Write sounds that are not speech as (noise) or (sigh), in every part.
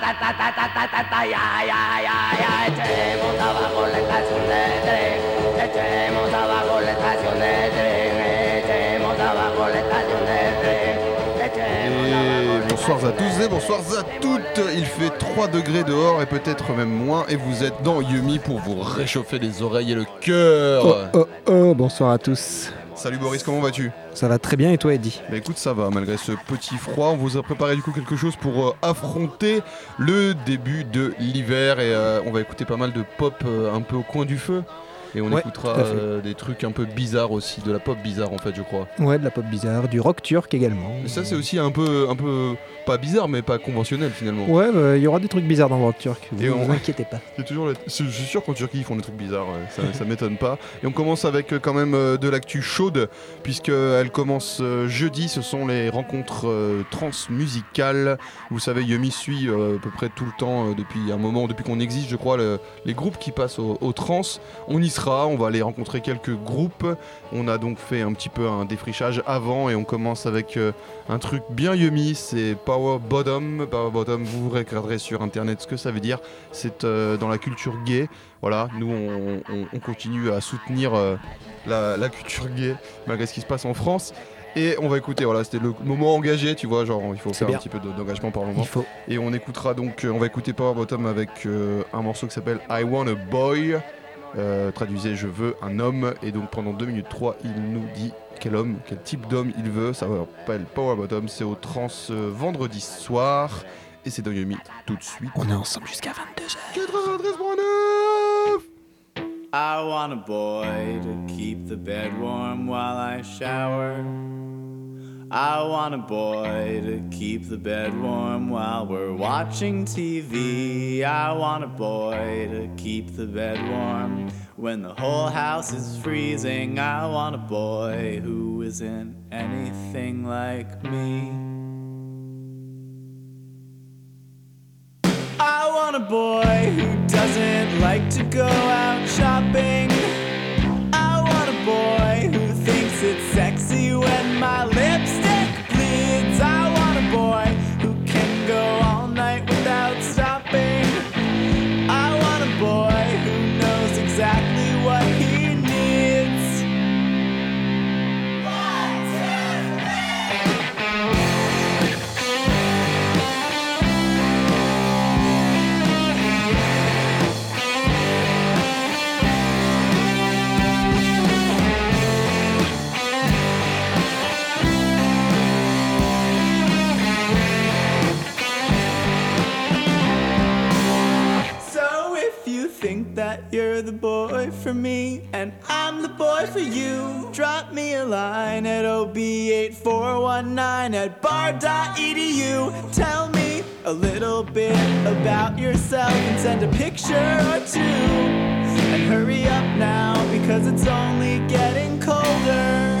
Paris. Echemos abajo la estación de tren, echemos abajo la estación de tren, echemos abajo la estación de tren, echemos abajo Et bonsoir à tous et bonsoir à toutes. Il fait 3 degrés dehors et peut-être même moins. Et vous êtes dans Yumi pour vous réchauffer les oreilles et le cœur. Oh oh oh, bonsoir à tous. Salut Boris, comment vas-tu? Ça va très bien et toi Eddie Bah écoute, ça va malgré ce petit froid. On vous a préparé du coup quelque chose pour euh, affronter le début de l'hiver. Et euh, on va écouter pas mal de pop euh, un peu au coin du feu. Et on Ouais, écoutera euh, des trucs un peu bizarres aussi, de la pop bizarre en fait, je crois. Ouais, de la pop bizarre, du rock turc également. Et ça, c'est aussi un peu, un peu pas bizarre, mais pas conventionnel finalement. Ouais, bah, il y aura des trucs bizarres dans le rock turc. Vous Et vous on- inquiétez pas. C'est toujours la- c'est- Je suis sûr qu'en Turquie ils font des trucs bizarres, ça, ça m'étonne pas. Et on commence avec euh, quand même euh, de l'actu chaude, puisqu'elle commence jeudi, ce sont les rencontres euh, transmusicales. Vous savez, Yumi suit euh, à peu près tout le temps, depuis un moment, depuis qu'on existe, je crois, le- les groupes qui passent au, au trans. On y sera, on va aller rencontrer quelques groupes. On a donc fait un petit peu un défrichage avant et on commence avec euh, un truc bien Yumi, c'est Power Bottom. Power Bottom, vous regarderez sur internet ce que ça veut dire c'est euh, dans la culture gay. Voilà, nous on, on- on continue à soutenir euh, la, la culture gay malgré ce qui se passe en France. Et on va écouter, voilà, c'était le moment engagé, tu vois, genre il faut faire bien. un petit peu de- d'engagement par moment. Il faut. Et on écoutera donc, on va écouter Power Bottom avec un morceau qui s'appelle I Want a Boy. Euh, traduisez Je veux un homme. Et donc pendant 2 minutes 3, il nous dit quel homme, quel type d'homme il veut. Ça s'appelle Power Bottom. C'est au trans euh, vendredi soir. Et c'est dans Yumi tout de suite. On est ensemble jusqu'à 22h. 93.9 I want a boy to keep the bed warm while I shower. I want a boy to keep the bed warm while we're watching TV. I want a boy to keep the bed warm when the whole house is freezing. I want a boy who isn't anything like me. I want a boy who doesn't like to go out shopping. I want a boy who you're the boy for me and I'm the boy for you, drop me a line at ob8419 at bar.edu. Tell me a little bit about yourself and send a picture or two. And hurry up now because it's only getting colder.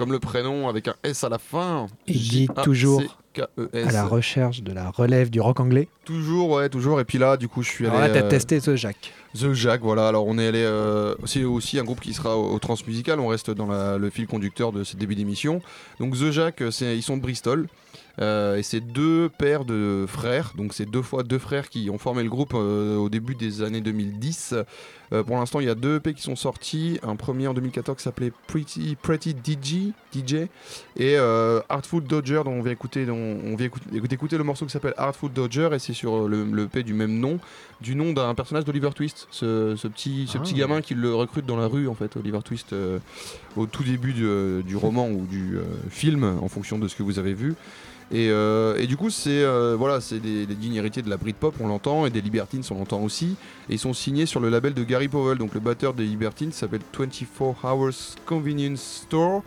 Comme le prénom avec un S à la fin. Il dit toujours J-A-C-K-E-S. à la recherche de la relève du rock anglais. Toujours, ouais, toujours. Et puis là, du coup, je suis allé. Alors là, t'as euh, testé ce Jacques. The Jack, voilà. Alors on est allé. euh, c'est aussi un groupe qui sera au, au Transmusical. On reste dans la- le fil conducteur de ce début d'émission. Donc The Jack, euh, ils sont de Bristol. Euh, et c'est deux paires de frères. Donc c'est deux fois deux frères qui ont formé le groupe euh, au début des années 2010. Euh, pour l'instant, il y a deux EP qui sont sortis. Un premier en 2014 qui s'appelait Pretty, Pretty DJ, DJ et Artful Dodger dont on vient écouter, dont on vient écouter, le morceau qui s'appelle Artful Dodger et c'est sur le, le EP du même nom, du nom d'un personnage d'Oliver Twist, ce, ce petit, ce Ah. petit gamin qui le recrute dans la rue en fait, Oliver Twist, euh, au tout début du, du roman ou du euh, film en fonction de ce que vous avez vu. Et, euh, et du coup, c'est euh, voilà, c'est des, des dignes héritiers de la Britpop, on l'entend, et des Libertines, on l'entend aussi. Et ils sont signés sur le label de Gary Powell, donc le batteur des Libertines s'appelle 24 Hours Convenience Store.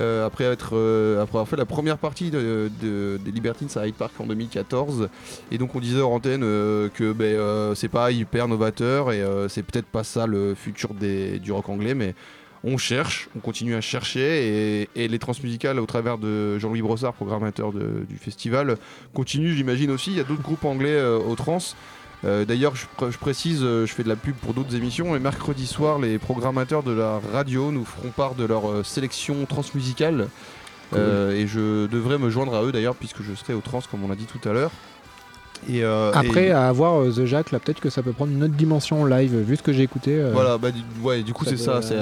Euh, après, euh, après avoir fait la première partie de, de- des Libertines à Hyde Park en 2014. Et donc on disait hors antenne que ben, c'est pas hyper novateur et c'est peut-être pas ça le futur du rock anglais, mais on cherche, on continue à chercher et, et les transmusicales au travers de Jean-Louis Brossard, programmateur de- du festival, continuent j'imagine aussi. Il y a d'autres groupes anglais euh, au trans. Euh, D'ailleurs, je, pr- je précise, euh, je fais de la pub pour d'autres émissions et mercredi soir, les programmateurs de la radio nous feront part de leur sélection transmusicale. Et je devrais me joindre à eux d'ailleurs, puisque je serai au trans, comme on l'a dit tout à l'heure. Et, euh, Après, et- à avoir euh, The Jacques, là, peut-être que ça peut prendre une autre dimension en live, vu ce que j'ai écouté. euh, Voilà, bah, du, ouais, du coup c'est ça, c'est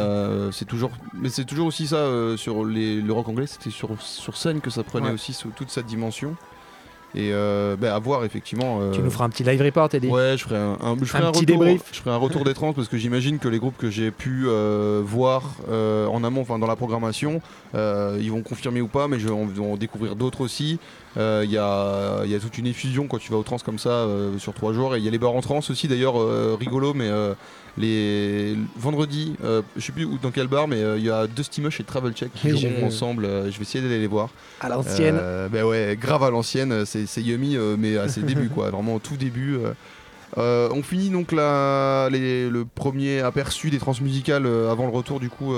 c'est toujours, mais c'est toujours aussi ça sur les, le rock anglais, c'était sur, sur scène que ça prenait Ouais. aussi sous toute cette dimension. Et euh, bah, à voir effectivement. euh, Tu nous feras un petit live report, Eddie. Ouais, je ferai un, un- je ferai Un un petit retour, débrief. Je ferai un retour des trans parce que j'imagine que les groupes que j'ai pu euh, voir en amont, enfin dans la programmation, ils vont confirmer ou pas, mais je en découvrir d'autres aussi. Euh, Il y, a, il y a toute une effusion quand tu vas au trans comme ça euh, sur trois jours. Et il y a les bars en trans aussi, d'ailleurs, euh, rigolo, mais les vendredi, je sais plus où, dans quel bar, mais il y a Dusty Mush et Travel Check qui joueront ensemble. je vais essayer d'aller les voir. À l'ancienne. Bah ouais, grave à l'ancienne, c'est c'est Yummy, euh, mais à ses débuts, quoi, vraiment au tout début. euh. Euh, on finit donc le premier aperçu des transmusicales avant le retour, du coup,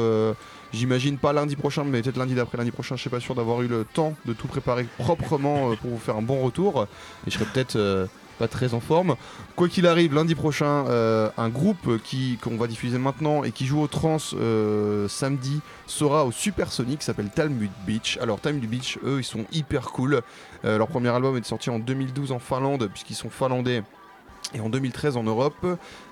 j'imagine pas lundi prochain, mais peut-être lundi d'après lundi prochain, je suis pas sûr d'avoir eu le temps de tout préparer proprement pour vous faire un bon retour, et je serai peut-être pas très en forme. Quoi qu'il arrive, lundi prochain, euh, un groupe qui qu'on va diffuser maintenant et qui joue au trans euh, samedi sera au Supersonic, qui s'appelle Talmud Beach. Alors Talmud Beach, eux, ils sont hyper cool. Euh, leur premier album est sorti en 2012 en Finlande, puisqu'ils sont finlandais. Et en 2013 en Europe,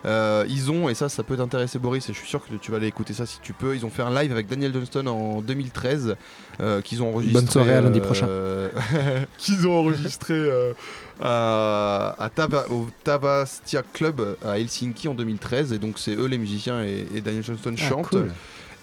Euh, ils ont, et ça, ça peut t'intéresser Boris, et je suis sûr que tu vas aller écouter ça si tu peux, ils ont fait un live avec Daniel Johnston en 2013, euh, qu'ils ont enregistré... Bonne soirée à lundi prochain. (laughs) qu'ils ont enregistré à, à Tava- au Tavastia Club à Helsinki en 2013, et donc c'est eux les musiciens et, et Daniel Johnston Ah, chantent. cool.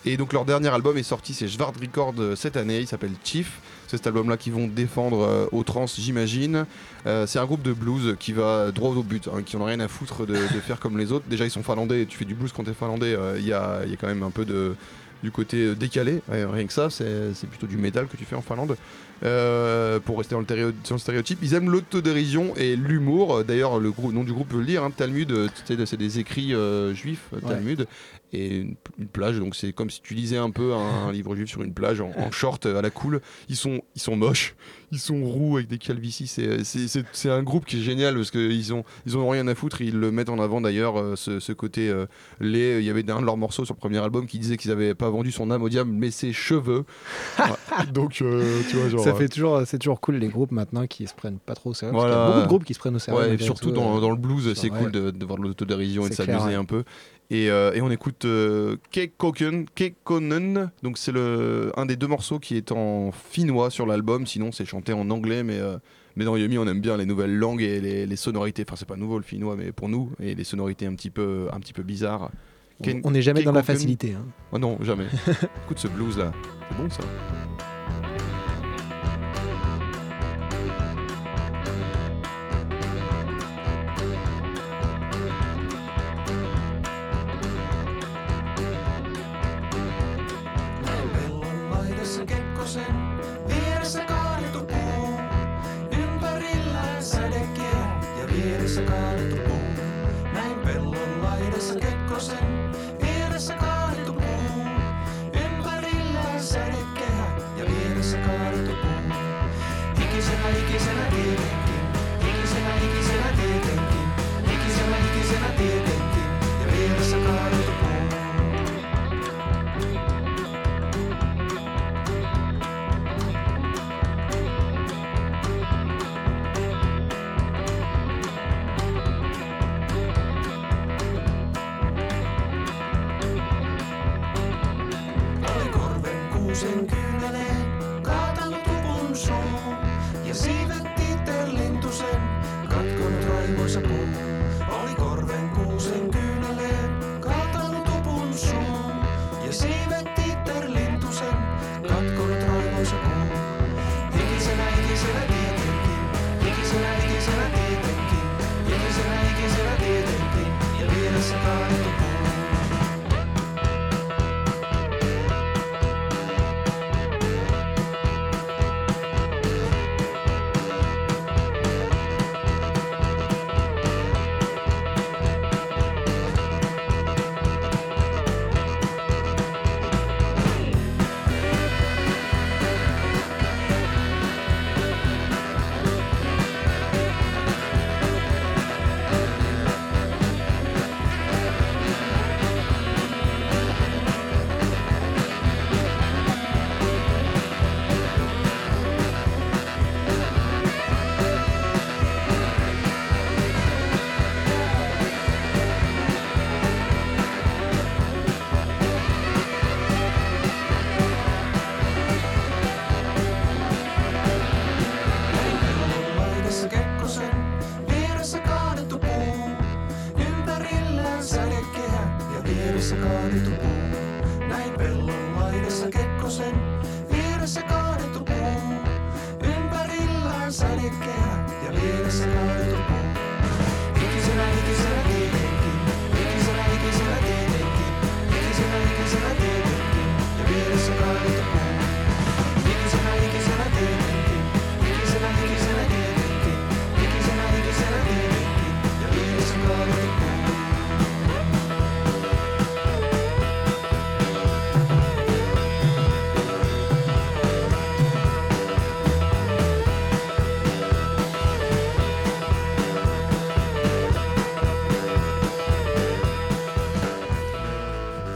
Et donc leur dernier album est sorti, c'est Svart Record euh, cette année, il s'appelle Chief. C'est cet album-là qu'ils vont défendre euh, aux trans, j'imagine. Euh, c'est un groupe de blues qui va droit au but, hein, qui en a rien à foutre de, de faire comme les autres. Déjà ils sont finlandais, tu fais du blues quand t'es finlandais, euh, il y, a, il y a quand même un peu de du côté euh, décalé, Ouais, rien que ça, c'est c'est plutôt du métal que tu fais en Finlande. Euh, pour rester dans le, dans le stéréotype, ils aiment l'autodérision et l'humour. D'ailleurs, le nom du groupe veut le dire, hein, Talmud, c'est des écrits euh, juifs. Talmud, et une, une plage. Donc c'est comme si tu lisais un peu un, un livre juif sur une plage en, en short à la cool. Ils sont, ils sont moches, ils sont roux avec des calvities. C'est- C'est c'est- c'est un groupe qui est génial parce qu'ils ont, ils ont rien à foutre. Ils le mettent en avant d'ailleurs, euh, ce, ce côté euh, laid. Il y avait un de leurs morceaux sur le premier album qui disait qu'ils n'avaient pas vendu son âme au diable, mais ses cheveux. Ouais. Donc, euh, tu vois, genre. Ça fait toujours, c'est toujours cool les groupes maintenant qui se prennent pas trop au sérieux. parce Voilà. qu'il y a beaucoup de groupes qui se prennent au sérieux. Ouais, et surtout tout, dans, euh, dans le blues, c'est cool de, de voir de l'autodérision et de s'amuser ouais. un peu. Et, euh, et on écoute euh, Kekkonen, donc c'est le un des deux morceaux qui est en finnois sur l'album, sinon c'est chanté en anglais, mais, euh, mais dans Yumi on aime bien les nouvelles langues et les, les sonorités, enfin c'est pas nouveau le finnois, mais pour nous, et les sonorités un petit peu, un petit peu bizarres. Ken- On n'est jamais dans la facilité. hein. Oh non, jamais. (laughs) Écoute ce blues là, c'est bon ça.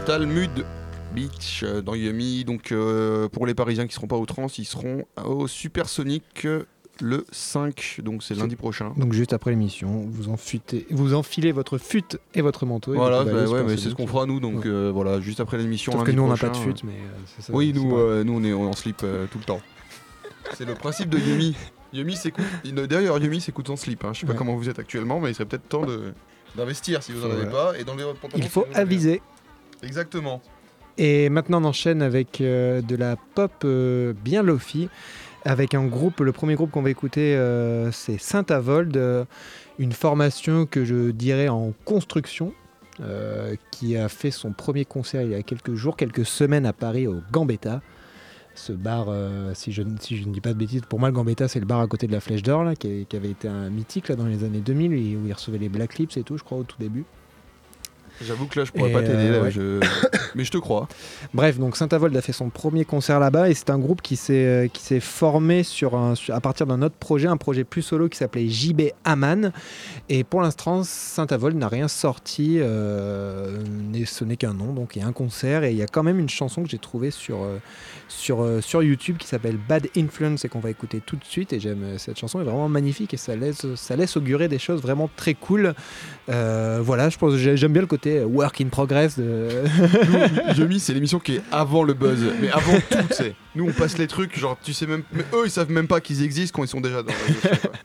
Talmud Beach euh, dans Yumi. Donc euh, pour les Parisiens qui seront pas au trans, ils seront au Supersonic euh, le 5, donc c'est lundi prochain. Donc juste après l'émission, vous enfutez, vous enfilez votre fut et votre manteau. et Voilà, bah ouais, sur mais ce c'est ce qu'on fera nous, donc Ouais. euh, voilà, juste après l'émission. Sauf que nous on n'a pas de fut, mais euh, ça. Oui, nous, euh, nous on est en slip tout le temps. C'est le principe de Yumi. Yumi s'écoute. D'ailleurs, Yumi s'écoute en slip. Hein. Je sais pas Ouais. comment comment vous êtes actuellement, mais il serait peut-être temps de d'investir si vous en avez pas. Et dans les Il faut aviser. Exactement. Et maintenant on enchaîne avec euh, de la pop euh, bien lofi, avec un groupe, le premier groupe qu'on va écouter euh, c'est Saint-Avold, euh, une formation que je dirais en construction, qui a fait son premier concert il y a quelques jours, quelques semaines à Paris au Gambetta. Ce bar, si, je, ne- dis pas de bêtises, pour moi le Gambetta c'est le bar à côté de la Flèche d'Or, qui, avait été un mythique dans les années 2000, et où il recevait les Black Lips et tout, je crois, au tout début. J'avoue que là, je pourrais Et, pas t'aider, euh, là, ouais. je- (coughs) mais je te crois. Bref, donc Saint-Avold a fait son premier concert là-bas et c'est un groupe qui s'est euh, qui s'est formé sur un, à partir d'un autre projet, un projet plus solo qui s'appelait JB Aman. Et pour l'instant, Saint-Avold n'a rien sorti, euh, ce n'est qu'un nom. Donc il y a un concert et il y a quand même une chanson que j'ai trouvée sur, sur, sur YouTube qui s'appelle Bad Influence et qu'on va écouter tout de suite. Et j'aime cette chanson, est vraiment magnifique et ça laisse, ça laisse augurer des choses vraiment très cool. Euh, voilà, je pense j'ai- j'aime bien le côté work in progress de. Yumi, c'est l'émission qui est avant le buzz, mais avant tout, tu sais. Nous, on passe les trucs, genre, tu sais même. Mais eux, ils savent même pas qu'ils existent quand ils sont déjà dans.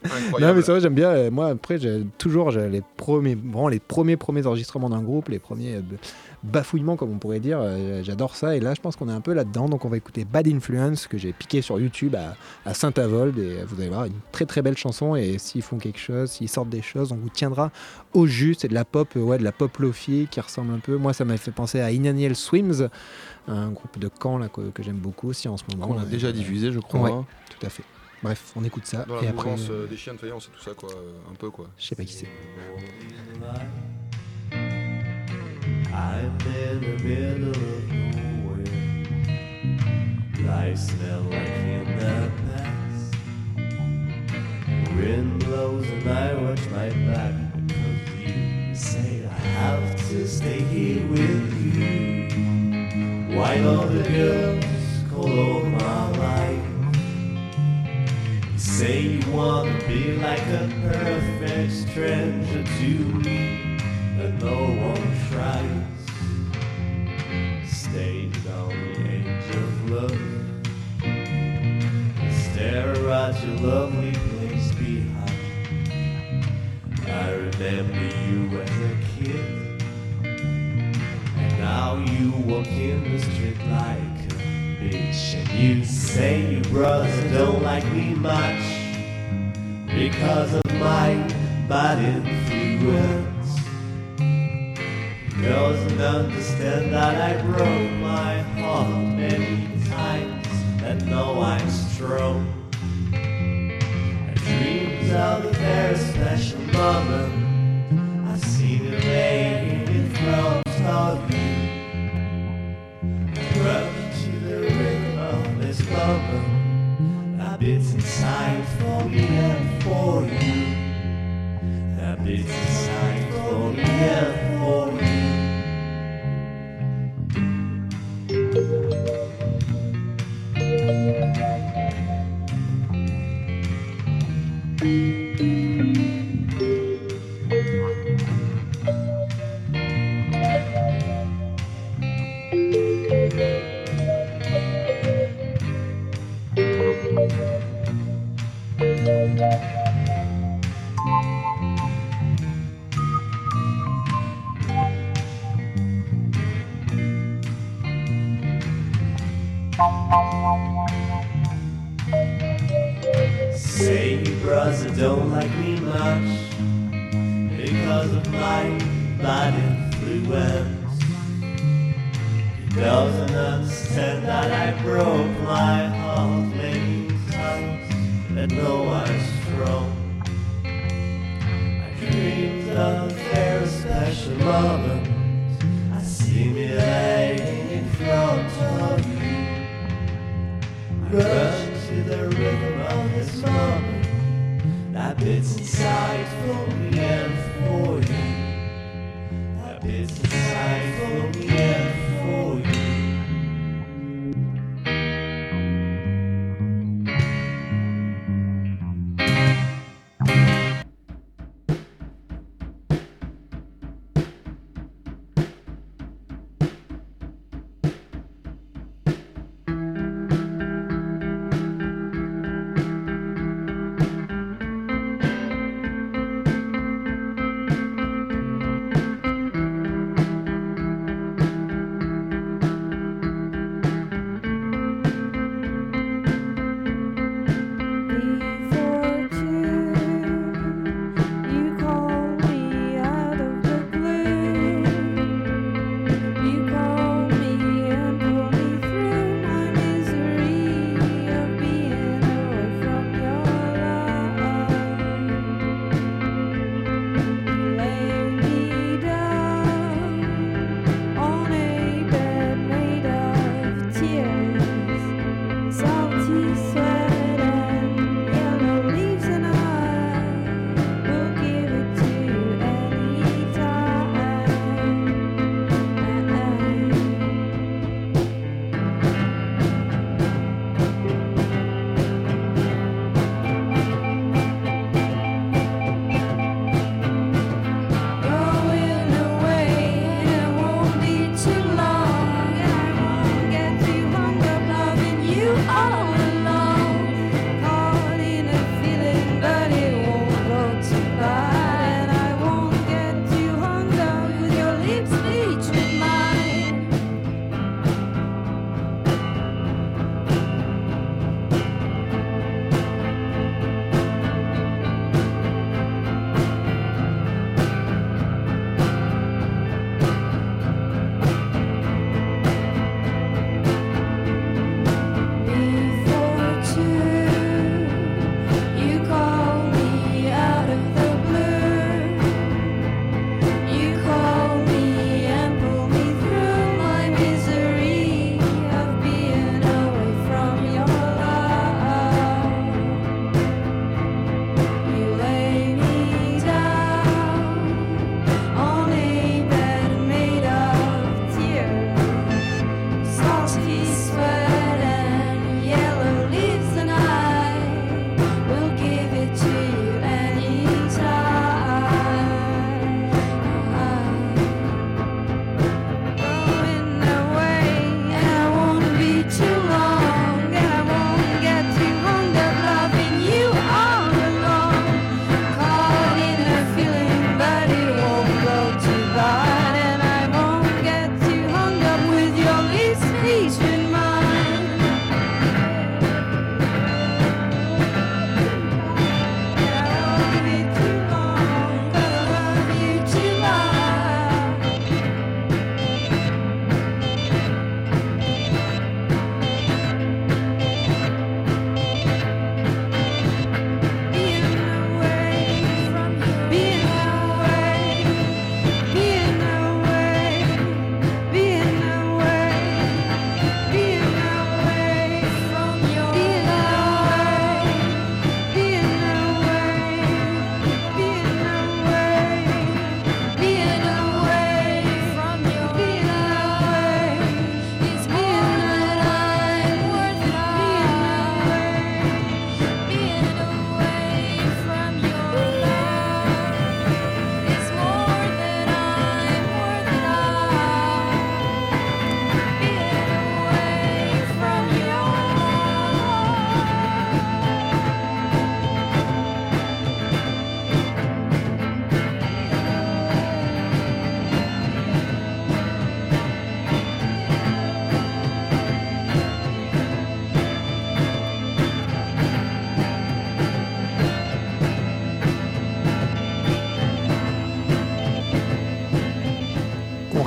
Incroyable. Non mais c'est vrai j'aime bien euh, moi après j'ai toujours j'ai les premiers vraiment les premiers premiers enregistrements d'un groupe les premiers euh, bafouillements comme on pourrait dire. Euh, j'adore ça. Et là je pense qu'on est un peu là-dedans. Donc on va écouter Bad Influence que j'ai piqué sur YouTube à, à Saint-Avold. Et vous allez voir une très très belle chanson. Et s'ils font quelque chose s'ils sortent des choses on vous tiendra au jus c'est de la pop euh, ouais de la pop lofi qui ressemble un peu. Moi ça m'a fait penser à Inaniel Swims un groupe de Caen là que, que j'aime beaucoup aussi en ce moment. Qu'on a Et, déjà diffusé, je crois. Ouais. tout à fait. Bref on écoute ça. Dans et la après euh, des chiens de faïence et tout ça, quoi. Un peu, quoi. je sais pas qui c'est I'm in the middle of nowhere. Life smell like in the past. wind blows and I watch my back because you say I have to stay here with you. Why don't the girls call all my life? You say you wanna be like a perfect stranger to me, but no one tries. Stay down the edge of love. Stare at your lovely place behind. I remember you as a kid. And now you walk in the street like a bitch. And you say your brother don't like me much because of my bad influence. Doesn't understand that I broke my heart many times and know I'm strong. I dreamed of a very special moment. I see the lady in front of you. I to the rhythm of this moment. That beats inside for me and for you. That beats inside for me and for you.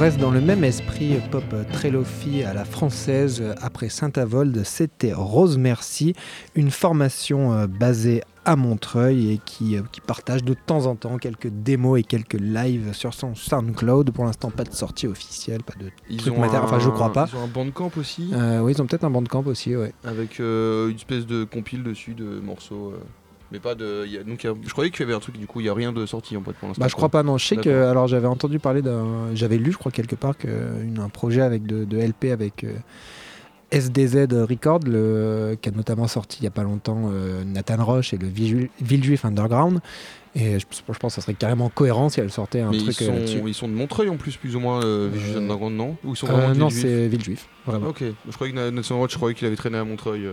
Reste dans le même esprit euh, pop très lofi à la française. Euh, Après Saint-Avold, c'était Rose Merci, une formation euh, basée à Montreuil et qui, qui partage de temps en temps quelques démos et quelques lives sur son SoundCloud. Pour l'instant, pas de sortie officielle, pas de Ils truc ont matériel. Enfin, je crois pas. Ils ont un bandcamp aussi, Euh, oui, ils ont peut-être un bandcamp aussi, ouais. avec euh, une espèce de compile dessus de morceaux. euh, mais pas de. il y a- donc, il y a- je croyais qu'il y avait un truc, du coup, il n'y a rien de sorti en fait pour l'instant. Bah, je crois pas, non. Je sais que, alors j'avais entendu parler d'un. J'avais lu, je crois, quelque part, qu'un projet avec de, de LP avec euh, SDZ Record, le, qui a notamment sorti il y a pas longtemps euh, Nathan Roche et le Villejuif Underground. Et je, je pense que ça serait carrément cohérent si elle sortait un Mais ils truc euh, sont, ils sont de Montreuil en plus, plus ou moins, euh, Euh, Underground, non? Ou ils sont non, Villejuif c'est Villejuif, vraiment. Ok, je croyais que Nathan Roach, je croyais qu'il avait traîné à Montreuil.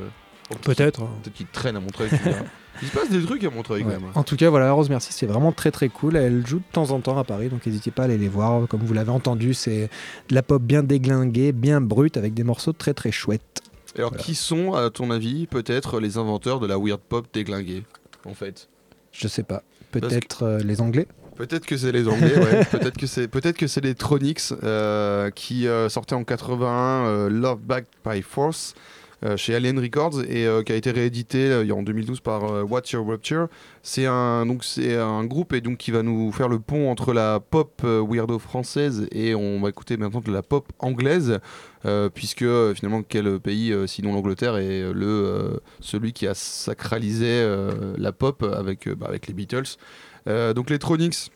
Euh. Peut-être. Peut-être qu'il traîne à Montreuil. (laughs) Il se passe des trucs à Montreuil quand même. En tout cas, voilà, Rose Merci, c'est vraiment très très cool. Elle joue de temps en temps à Paris, donc n'hésitez pas à aller les voir. Comme vous l'avez entendu, c'est de la pop bien déglinguée, bien brute, avec des morceaux très très chouettes. Et alors, Voilà. qui sont, à ton avis, peut-être les inventeurs de la weird pop déglinguée En fait, Je sais pas. Peut-être euh, les Anglais peut-être que c'est les Anglais, ouais. (laughs) peut-être que c'est peut-être que c'est les Tronics euh, qui euh, sortaient en 81 euh, Love Back by Force. Euh, chez Alien Records et euh, qui a été réédité euh, en 2012 par What's Your Rupture. C'est un donc un groupe et donc qui va nous faire le pont entre la pop weirdo française et on va écouter maintenant de la pop anglaise puisque finalement quel pays sinon l'Angleterre est le celui qui a sacralisé la pop avec bah, avec les Beatles. Donc les Tronics.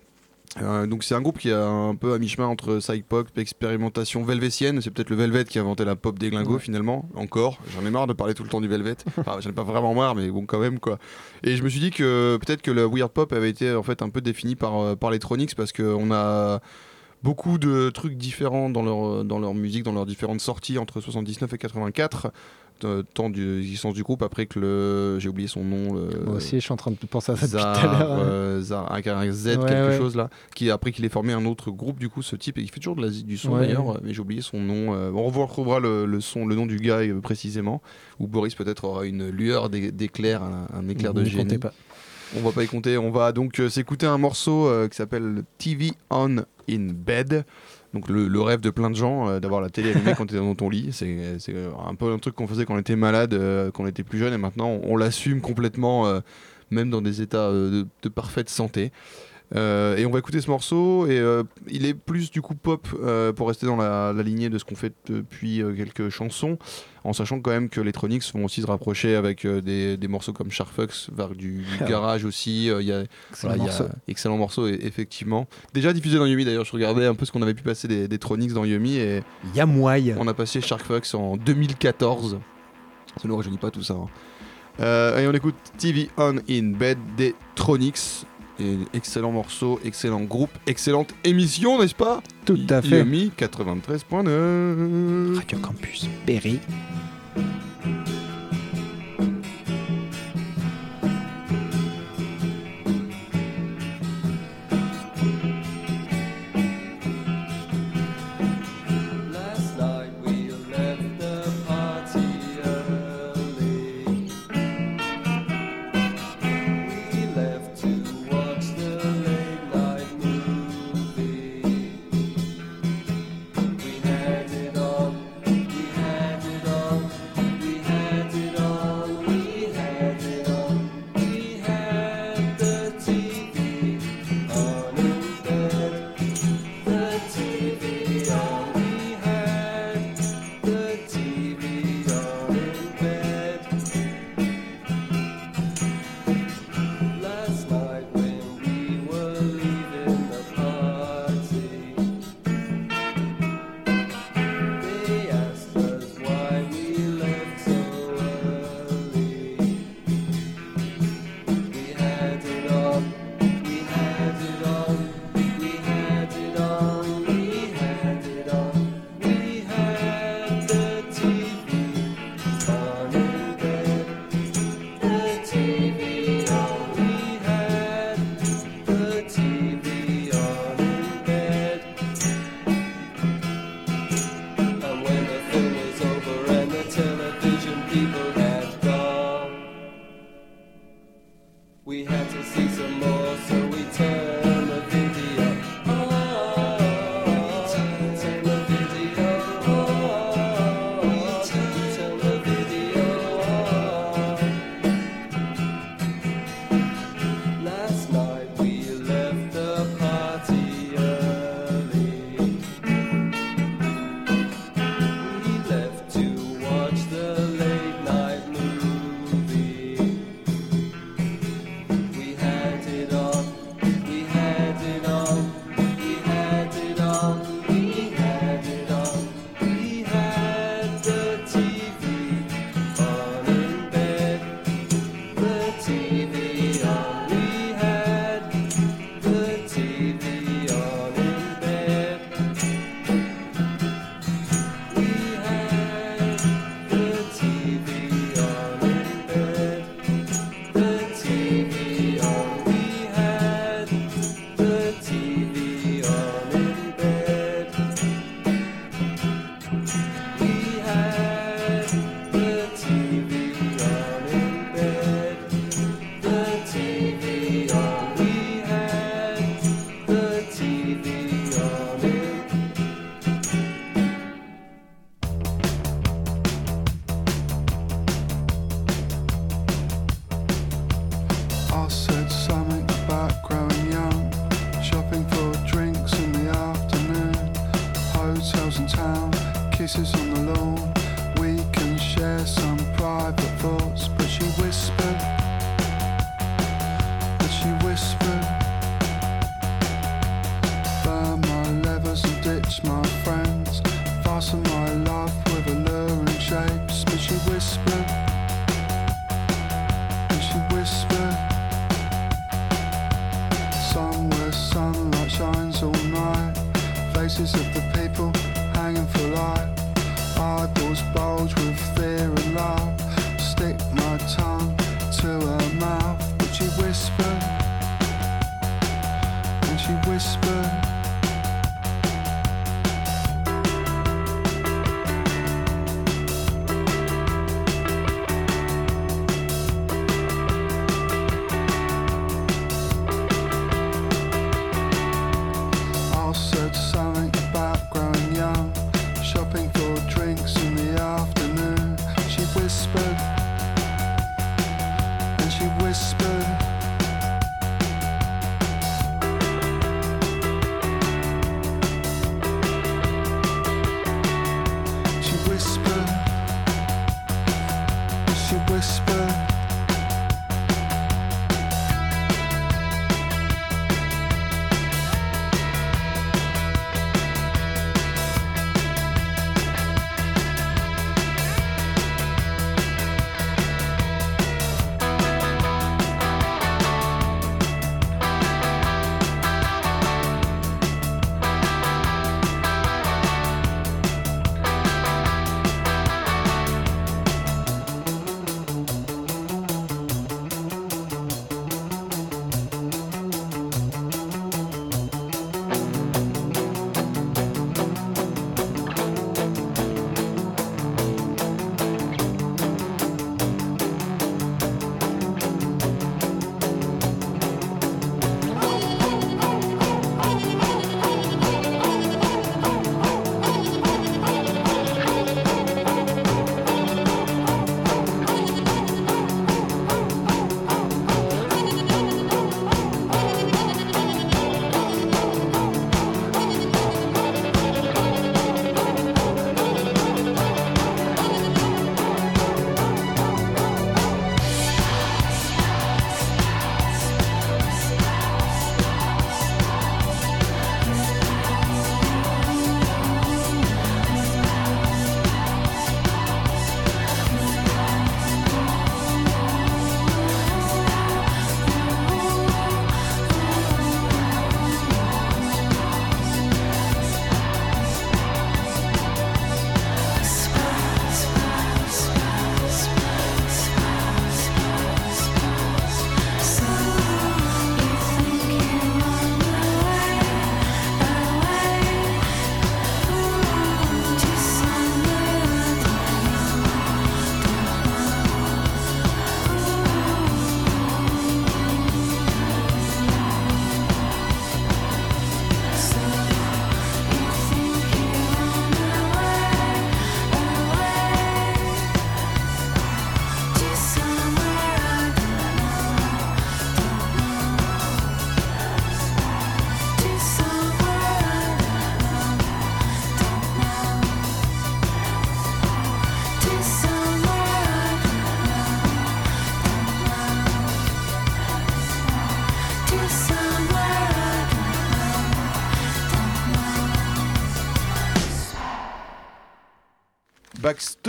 Euh, donc c'est un groupe qui est un peu à mi-chemin entre psych pop, expérimentation velvétienne. C'est peut-être le Velvet qui a inventé la pop déglingo Ouais. finalement. Encore, j'en ai marre de parler tout le temps du Velvet. (laughs) Enfin, j'en ai pas vraiment marre, mais bon quand même quoi. Et je me suis dit que peut-être que le weird pop avait été en fait un peu défini par euh, par les Tronics parce qu'on a beaucoup de trucs différents dans leur, dans leur musique, dans leurs différentes sorties entre 79 et 84, euh, tant du l'existence du groupe, après que le. J'ai oublié son nom. le- Moi aussi, je suis en train de penser à ça depuis Zar, tout à l'heure. euh, Zar- un Z, Ouais, quelque ouais. chose là, qui après qu'il ait formé un autre groupe du coup, ce type, et il fait toujours de la, du son Ouais. d'ailleurs, mais j'ai oublié son nom. euh, on retrouvera le, le son, le nom du gars euh, précisément, où Boris peut-être aura une lueur d'é- d'éclair, un, un éclair de génie. pas. On va pas y compter. On va donc euh, s'écouter un morceau euh, qui s'appelle TV On in Bed. Donc le, rêve de plein de gens euh, d'avoir la télé allumée (laughs) quand tu es dans ton lit. C'est un peu un truc qu'on faisait quand on était malade, euh, quand on était plus jeune, et maintenant on, l'assume complètement, euh, même dans des états de parfaite santé. Euh, et on va écouter ce morceau et euh, il est plus du coup pop euh, pour rester dans la, la lignée de ce qu'on fait depuis quelques chansons en sachant quand même que les Tronics vont aussi se rapprocher avec des, des morceaux comme Sharfucks vers du, du Ah garage aussi il y a Excellent voilà, il y a- morceau. excellent morceau et- effectivement déjà diffusé dans Yumi d'ailleurs je regardais un peu ce qu'on avait pu passer des, des Tronics dans Yumi et Yamwai. on a passé Sharkfucks en 2014 ça ne rajeunit pas tout ça hein. Et on écoute TV On in Bed des Tronics et excellent morceau, excellent groupe, excellente émission, n'est-ce pas Tout à fait. Yumi 93.9 Radio Campus Berry.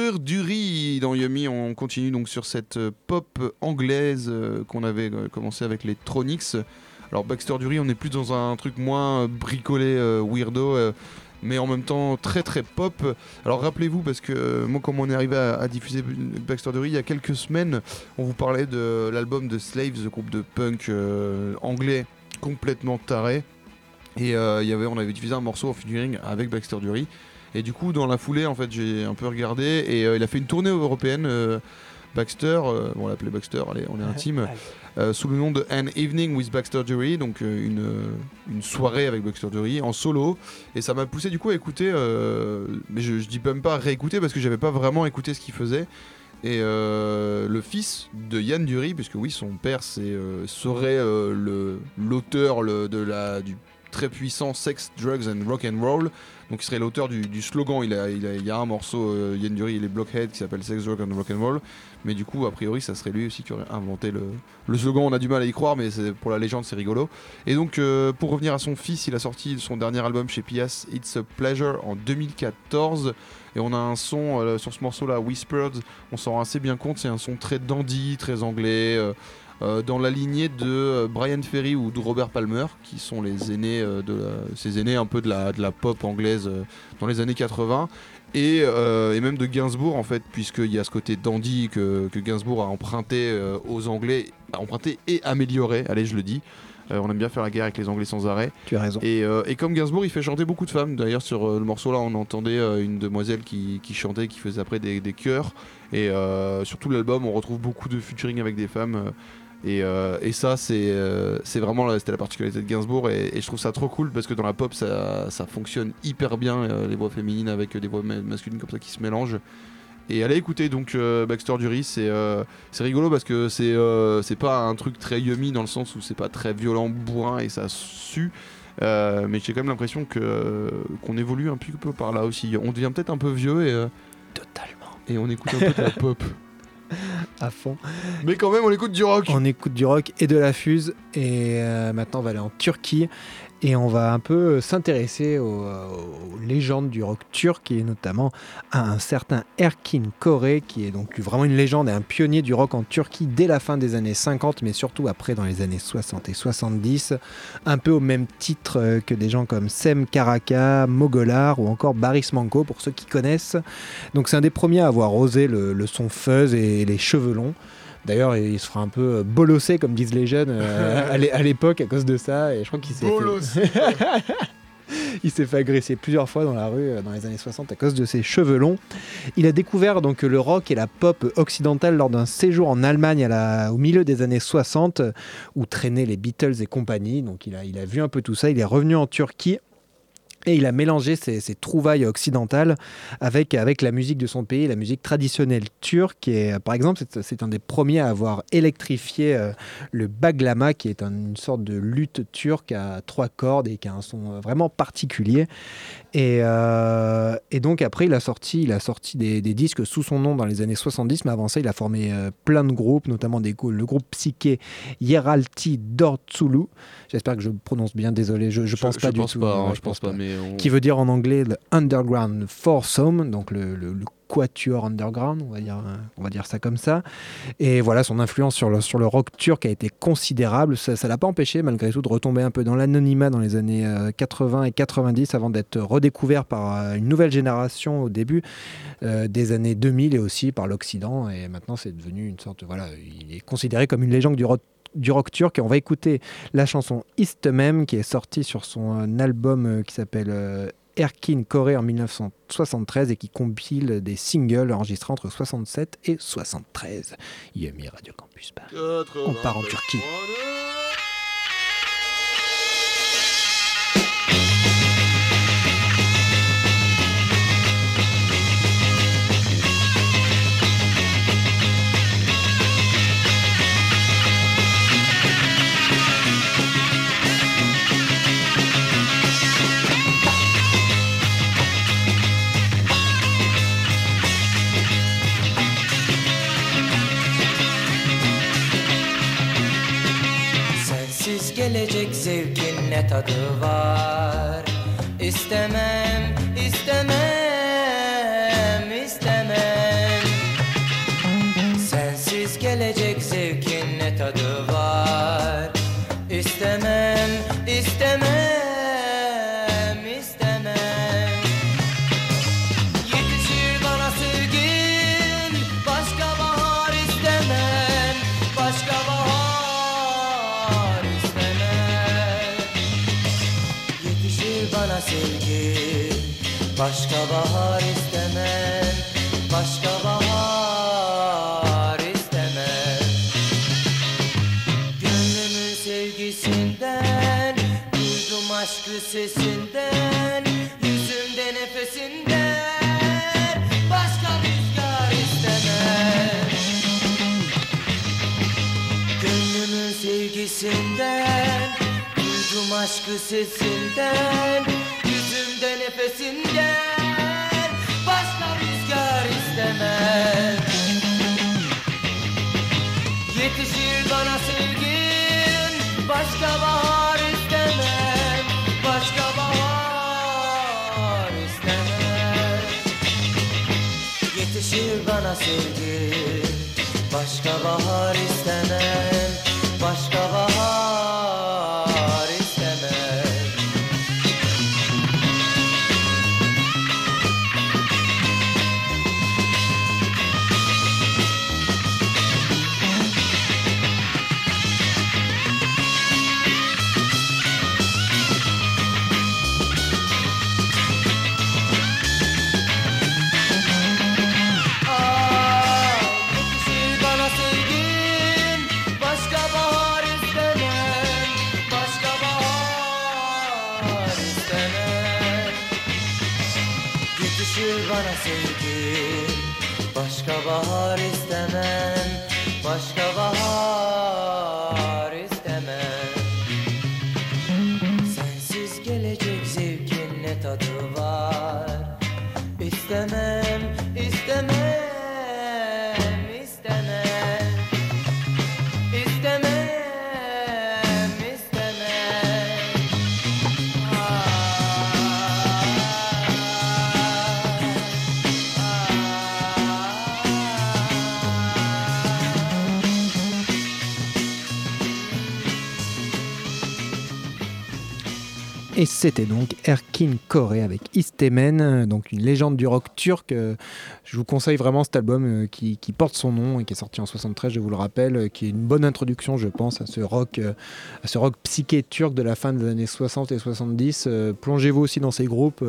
Baxter Dury dans Yummy. On continue donc sur cette euh, pop anglaise euh, qu'on avait euh, commencé avec les Tronics. Alors Baxter Dury, on est plus dans un truc moins bricolé, weirdo. mais en même temps très très pop. Alors rappelez-vous, parce que moi, comme on est arrivé à, à diffuser Baxter Dury il y a quelques semaines, on vous parlait de l'album de Slaves, le groupe de punk anglais complètement taré. Et y avait, on avait diffusé un morceau en featuring avec Baxter Dury. Et du coup, dans la foulée, en fait, j'ai un peu regardé et euh, il a fait une tournée européenne. euh, Baxter, euh, bon, on l'appelait Baxter, allez, on est (laughs) intime, sous le nom de An Evening with Baxter Dury, donc une, une soirée avec Baxter Dury en solo. Et ça m'a poussé du coup à écouter, mais je, je dis même pas réécouter parce que j'avais pas vraiment écouté ce qu'il faisait. Et euh, le fils de Yann Dury, puisque oui, son père c'est, euh, serait euh, le, l'auteur le- de la, du très puissant Sex, Drugs and Rock and Roll. Donc il serait l'auteur du, slogan. Il, y a un morceau, euh, Yen Dury et les Blockheads qui s'appelle Sex, Drugs and Rock and Roll. Mais du coup, a priori, ça serait lui aussi qui aurait inventé le, le slogan. On a du mal à y croire, mais pour la légende, c'est rigolo. Et donc, euh, pour revenir à son fils, il a sorti son dernier album chez Pias, It's a Pleasure, en 2014. Et on a un son euh, sur ce morceau-là, Whispered, on s'en rend assez bien compte, c'est un son très dandy, très anglais, euh, euh, dans la lignée de euh, Brian Ferry ou de Robert Palmer, qui sont les aînés, euh, de la- ces aînés un peu de la, de la pop anglaise euh, dans les années 80. Et, et même de Gainsbourg en fait, puisqu'il y a ce côté dandy que, que Gainsbourg a emprunté aux Anglais, a emprunté et amélioré, allez je le dis. Euh, on aime bien faire la guerre avec les Anglais sans arrêt. Tu as raison. Et, euh, et comme Gainsbourg, il fait chanter beaucoup de femmes. D'ailleurs, sur euh, le morceau là, on entendait une demoiselle qui, qui chantait, qui faisait après des, des chœurs. Et sur tout l'album, on retrouve beaucoup de featuring avec des femmes. Euh, et, euh, et ça, c'est euh, vraiment la, c'était la particularité de Gainsbourg. Et, et je trouve ça trop cool parce que dans la pop, ça, ça fonctionne hyper bien. euh, les voix féminines avec des voix ma- masculines comme ça qui se mélangent. Et allez écouter donc Baxter Dury, c'est rigolo parce que c'est pas un truc très yummy dans le sens où c'est pas très violent, bourrin et ça sue. Mais j'ai quand même l'impression que qu'on évolue un petit peu par là aussi. On devient peut-être un peu vieux et, euh, Totalement. et on écoute un peu de la (laughs) pop. (laughs) À fond. Mais quand même, on écoute du rock. On écoute du rock et de la fuse. Et euh, maintenant, on va aller en Turquie. Et on va un peu s'intéresser aux, aux légendes du rock turc, et notamment à un certain Erkin Kore, qui est donc vraiment une légende et un pionnier du rock en Turquie dès la fin des années 50, mais surtout après dans les années 60 et 70. Un peu au même titre euh, que des gens comme Sem Karaka, Mogolar ou encore Baris Manko, pour ceux qui connaissent. Donc c'est un des premiers à avoir osé le, le son fuzz et les cheveux longs. D'ailleurs, il se fera un peu euh, bolosser, comme disent les jeunes, euh, (laughs) à l'é- à l'époque à cause de ça. Et je crois qu'il s'est fait... (laughs) il s'est fait agresser plusieurs fois dans la rue euh, dans les années 60 à cause de ses cheveux longs. Il a découvert donc le rock et la pop occidentale lors d'un séjour en Allemagne à la- au milieu des années 60 euh, où traînaient les Beatles et compagnie. Donc il a, il a vu un peu tout ça. Il est revenu en Turquie. Et il a mélangé ses, trouvailles occidentales avec, avec la musique de son pays, la musique traditionnelle turque. Et par exemple, c'est- un des premiers à avoir électrifié euh, le baglama, qui est un- une sorte de lutte turque à trois cordes et qui a un son euh, vraiment particulier. Et, euh, et donc après, il a sorti, il a sorti des, des disques sous son nom dans les années 70, mais avant ça, il a formé euh, plein de groupes, notamment des, le groupe psyché Yeralti Dortsulu. J'espère que je prononce bien, désolé, je, je pense pas du tout. Pas, hein, je pense pas, mais Qui veut dire en anglais le Underground Foursome, donc le, quatuor underground, on va, dire, euh, ça comme ça. Et voilà, son influence sur le, rock turc a été considérable. Ça ne l'a pas empêché, malgré tout, de retomber un peu dans l'anonymat dans les années euh, 80 et 90 avant d'être redécouvert par euh, une nouvelle génération au début euh, des années 2000 et aussi par l'Occident. Et maintenant, c'est devenu une sorte. Voilà, il est considéré comme une légende du rock du rock turc et on va écouter la chanson Istemem qui est sortie sur son euh, album euh, qui s'appelle euh, Erkin Kore en 1973 et qui compile des singles enregistrés entre 67 et 73. Yumi Radio Campus. On part en Turquie. Tadı var. İstemem, Aşkı sesinden Yüzümde nefesinden Başka rüzgar istemem. Yetişir bana sevgin Başka bahar istemem. Başka bahar istemem. Yetişir bana sevgin Başka bahar istemem c'était donc Erkin Koré avec Istemen, euh, donc une légende du rock turc. Je vous conseille vraiment cet album euh, qui, porte son nom et qui est sorti en 73, je vous le rappelle, euh, qui est une bonne introduction, je pense, à ce rock, euh, à ce rock psyché turc de la fin des années 60 et 70. Euh, Plongez-vous aussi dans ces groupes,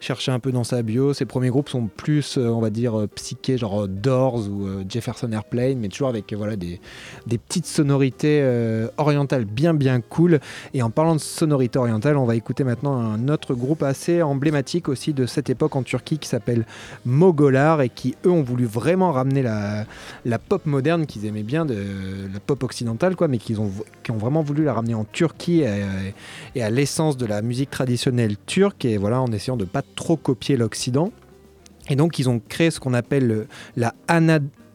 cherchez un peu dans sa bio. Ces premiers groupes sont plus, on va dire, psychés, genre Doors ou Jefferson Airplane, mais toujours avec voilà, des, des petites sonorités orientales bien bien cool. Et en parlant de sonorité orientale, on va écouter maintenant un autre groupe assez emblématique aussi de cette époque en Turquie qui s'appelle Et qui eux ont voulu vraiment ramener la, pop moderne qu'ils aimaient bien, de, la pop occidentale quoi, mais qu'ils ont, qui ont vraiment voulu la ramener en Turquie et, à l'essence de la musique traditionnelle turque et voilà en essayant de pas trop copier l'Occident. Et donc ils ont créé ce qu'on appelle le- la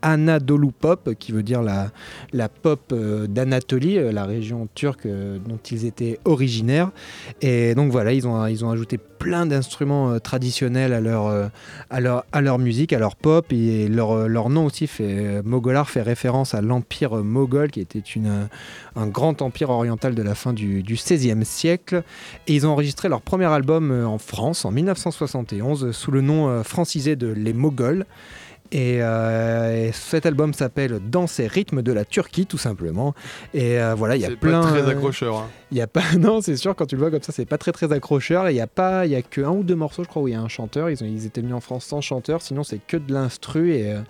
Anadolu Pop, qui veut dire la, pop euh, d'Anatolie, euh, la région turque euh, dont ils étaient originaires. Et donc voilà, ils ont, ajouté plein d'instruments traditionnels à leur, musique, à leur pop. Et leur, nom aussi, fait, Mogolar, fait référence à l'empire moghol, qui était un grand empire oriental de la fin du, XVIe siècle. Et ils ont enregistré leur premier album en France en 1971 euh, sous le nom francisé de Les Moghols. Et, euh, et cet album s'appelle Dans ces rythmes de la Turquie, tout simplement. Et euh, voilà, il y a plein. pas très accrocheur. hein. Il y a pas, (laughs) non, c'est sûr, quand tu le vois comme ça, c'est pas très très accrocheur. Il y a pas, il y a que un ou deux morceaux, je crois, où il y a un chanteur. Ils, ont, ils étaient mis en France sans chanteur, sinon c'est que de l'instru. Et, euh,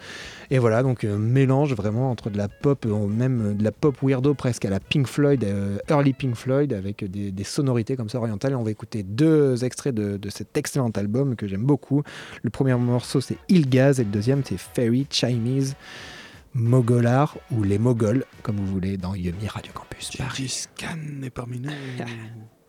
et voilà, donc euh, mélange vraiment entre de la pop, euh, même de la pop weirdo presque à la Pink Floyd, early Pink Floyd, avec des, sonorités comme ça orientales. Et on va écouter deux extraits de, de cet excellent album que j'aime beaucoup. Le premier morceau c'est Ilgaz et le deuxième c'est Fairy Chinese. Mogolar ou les Mogols, comme vous voulez, dans Yumi Radio Campus. Paris. Khan est parmi nous. (laughs)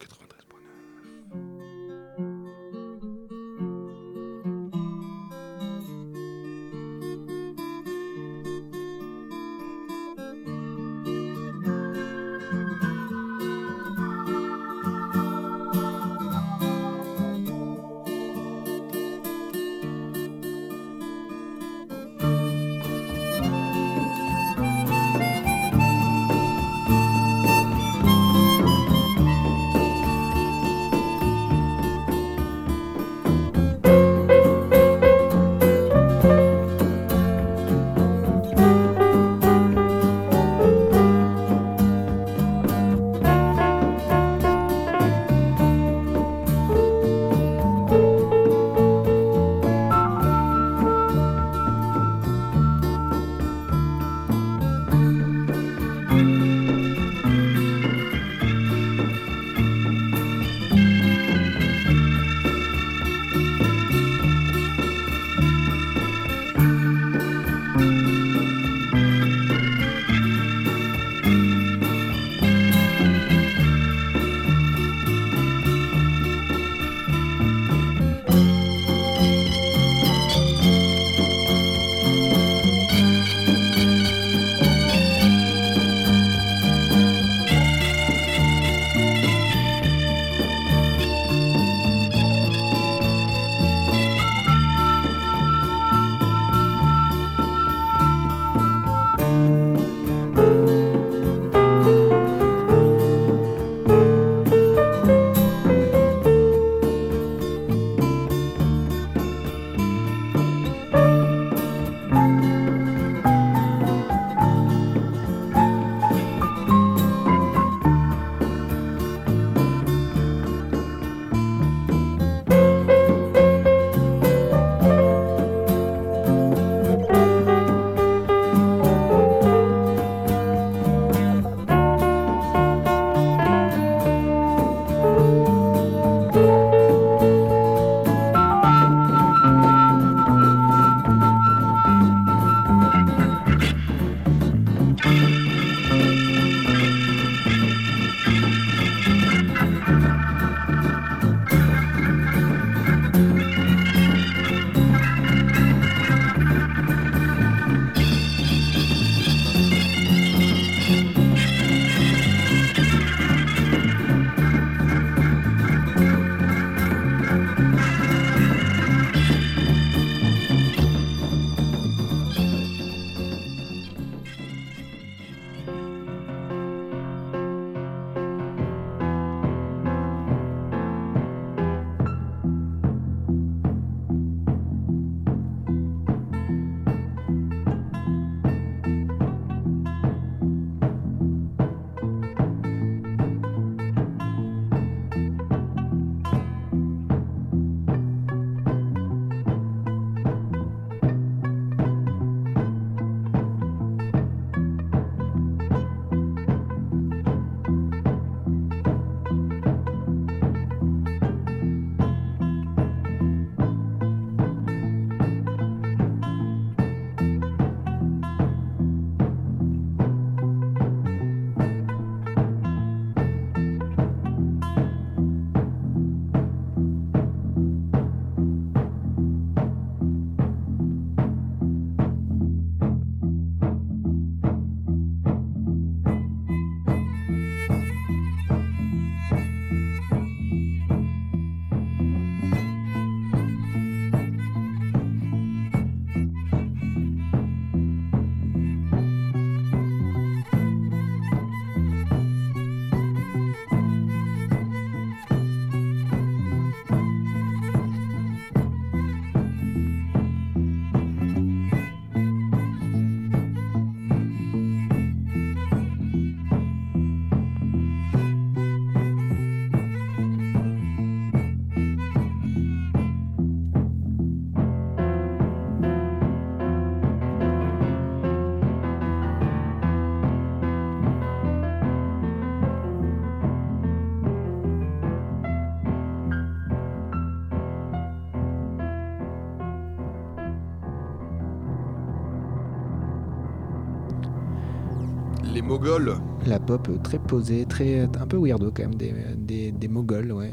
La pop très posée, très un peu weirdo quand même, des, des, mogols, ouais,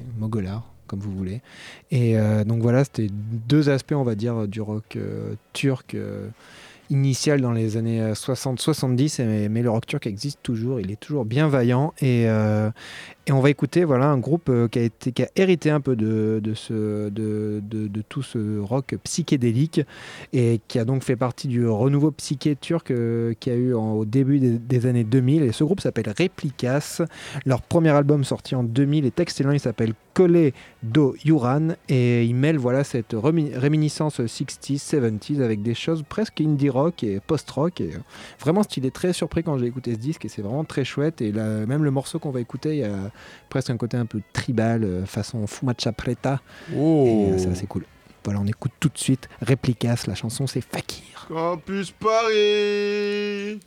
comme vous voulez. Et euh, donc voilà, c'était deux aspects, on va dire, du rock euh, turc euh, initial dans les années euh, 60-70, mais, mais le rock turc existe toujours, il est toujours bien vaillant. Et on va écouter voilà, un groupe euh, qui, a hérité un peu de, tout ce rock psychédélique et qui a donc fait partie du renouveau psyché turc euh, qu'il y a eu au début des, années 2000. Et ce groupe s'appelle Replikas. Leur premier album sorti en 2000 est excellent, il s'appelle Kole do Yuran et il mêle voilà, cette réminiscence 60s, 70s avec des choses presque indie rock et post-rock. Et euh, vraiment stylé, très surpris quand j'ai écouté ce disque et c'est vraiment très chouette. Et même le morceau qu'on va écouter, il y a presque un côté un peu tribal, euh, façon Fumacha Preta. Et Oh euh, c'est assez cool. Voilà, on écoute tout de suite Replikas, la chanson c'est Fakir. Campus Paris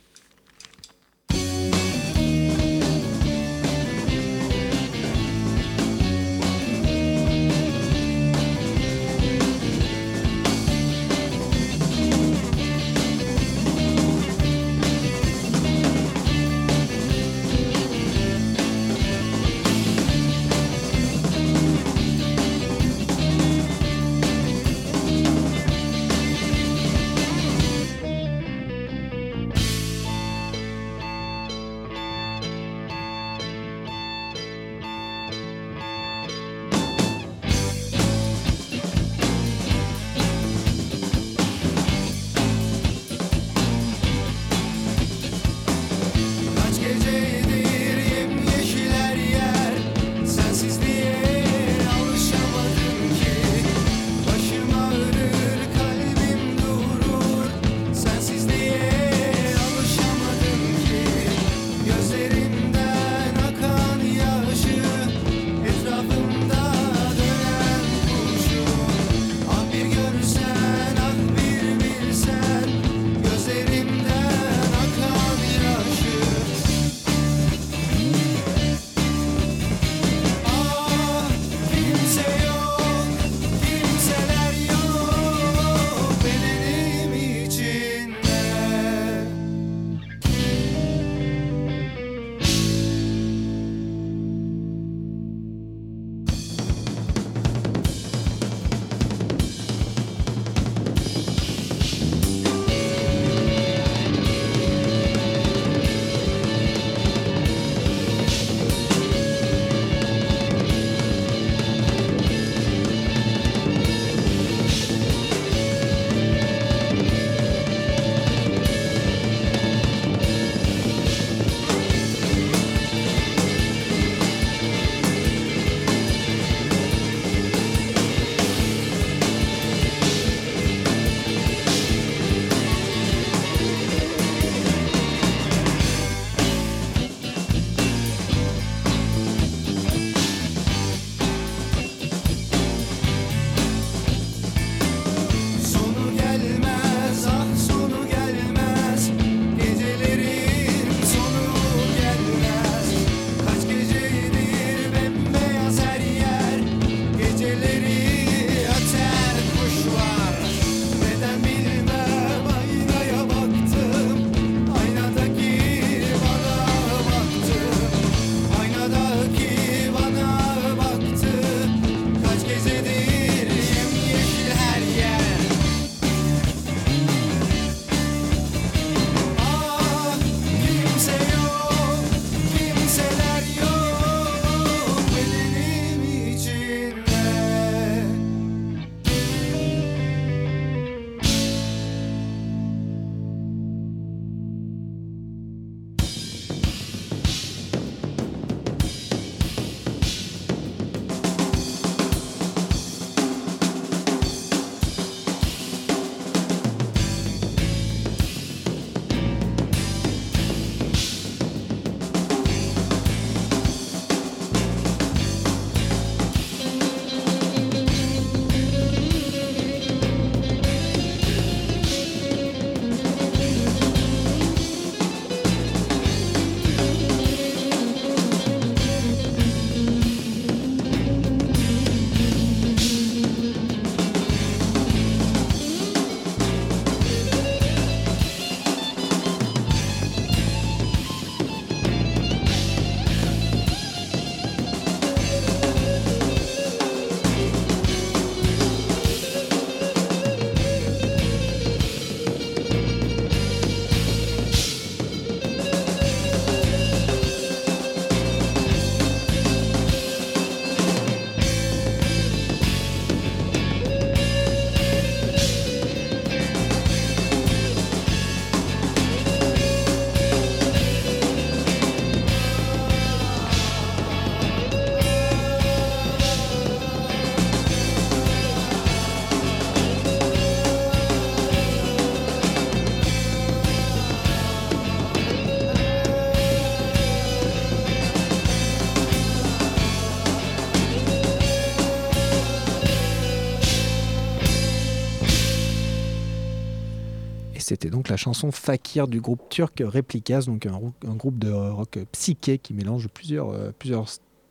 c'était donc la chanson Fakir du groupe turc Replicas, donc un, rou- un groupe de rock psyché qui mélange plusieurs, euh,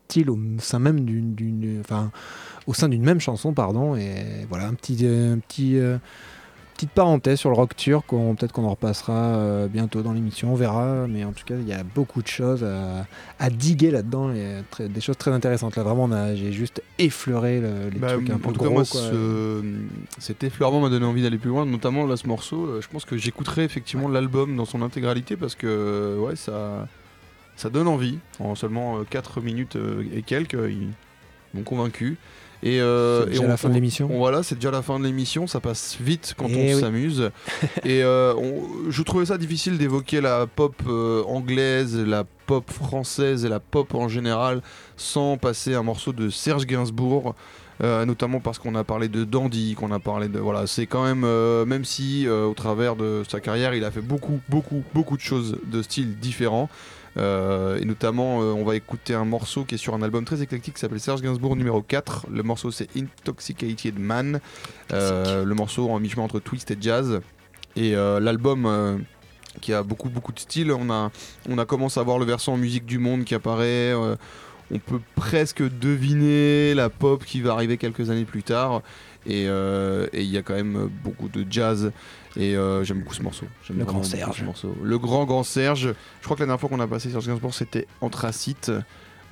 styles au sein même d'une, même chanson, pardon. Et voilà, un petit, euh, euh, petite parenthèse sur le rock turc. Peut-être qu'on en repassera euh, bientôt dans l'émission, on verra. Mais en tout cas, il y a beaucoup de choses à, à diguer là-dedans et très- des choses très intéressantes. Là, vraiment, j'ai juste effleuré le- les Bah, trucs un en peu gros. moi, quoi. ce- cet effleurement m'a donné envie d'aller plus loin, notamment là, ce morceau. euh, Je pense que j'écouterai effectivement l'album dans son intégralité parce que euh, ouais, ça, ça donne envie. En seulement 4 minutes et quelques, ils m'ont convaincu. Et, euh, C'est et déjà on- la fin de on- l'émission. on- Voilà, c'est déjà la fin de l'émission. Ça passe vite quand Eh on oui. s'amuse. (laughs) et euh, on- je trouvais ça difficile d'évoquer la pop euh, anglaise, la pop française et la pop en général sans passer un morceau de Serge Gainsbourg. euh, notamment parce qu'on a parlé de Dandy, qu'on a parlé de voilà, c'est quand même euh, même si euh, au travers de sa carrière, il a fait beaucoup beaucoup beaucoup de choses de styles différents. Euh, et notamment, euh, on va écouter un morceau qui est sur un album très éclectique qui s'appelle Serge Gainsbourg numéro 4. Le morceau c'est Intoxicated Man. Euh, le morceau en mi-chemin entre twist et jazz. Et l'album qui a beaucoup beaucoup de style. On a, on a commencé à voir le versant musique du monde qui apparaît. euh, on peut presque deviner la pop qui va arriver quelques années plus tard. Et euh, et il y a quand même beaucoup de jazz. Et euh, j'aime beaucoup ce morceau. Le grand Serge. morceau. Le grand grand Serge. Je crois que la dernière fois qu'on a passé Serge Gainsbourg c'était Anthracite.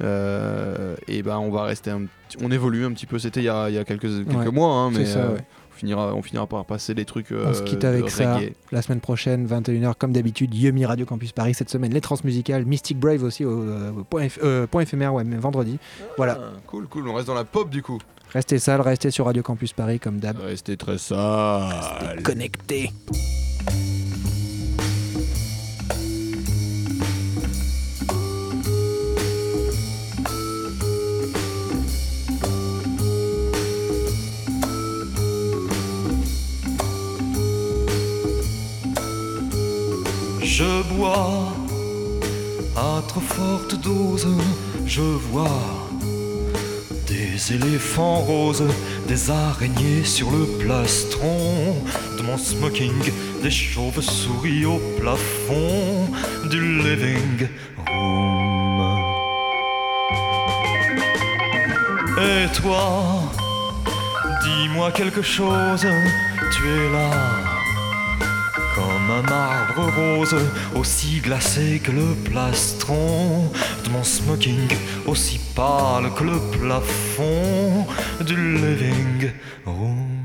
Euh, et ben on va rester un on évolue un petit peu. C'était il y a, il y a quelques, quelques Ouais, mois, hein, mais ça, euh, ouais. on finira on finira par passer des trucs. On se quitte avec ça. La semaine prochaine, 21h, comme d'habitude, Yumi Radio Campus Paris. Cette semaine, les transmusicales, Mystic Brave aussi au, point, éphémère, ouais, mais vendredi. Voilà. Ah, cool, cool. On reste dans la pop du coup. Restez sales, restez sur Radio Campus Paris comme d'hab. Restez très sale. Connectés. Je bois à trop forte dose, je vois des éléphants roses, des araignées sur le plastron de mon smoking, des chauves-souris au plafond du living room. Et toi, dis-moi quelque chose, tu es là comme un marbre rose, aussi glacé que le plastron de mon smoking, aussi pâle que le plafond du living room.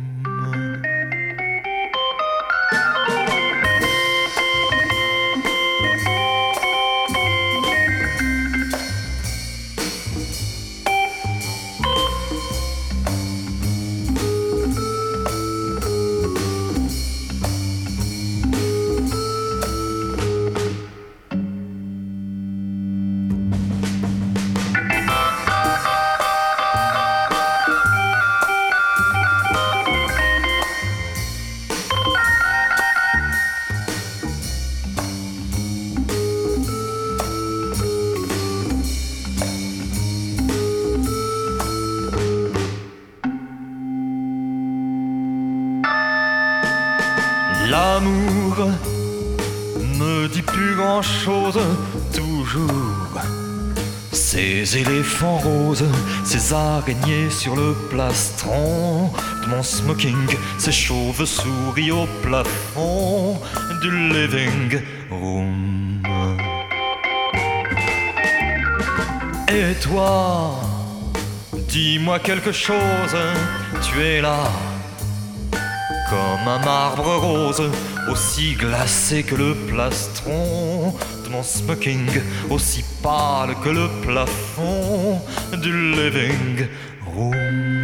Ces araignées sur le plastron de mon smoking, ces chauves-souris au plafond du living room. Et toi, dis-moi quelque chose, tu es là comme un marbre rose, aussi glacé que le plastron de mon smoking, aussi pâle que le plafond du living room.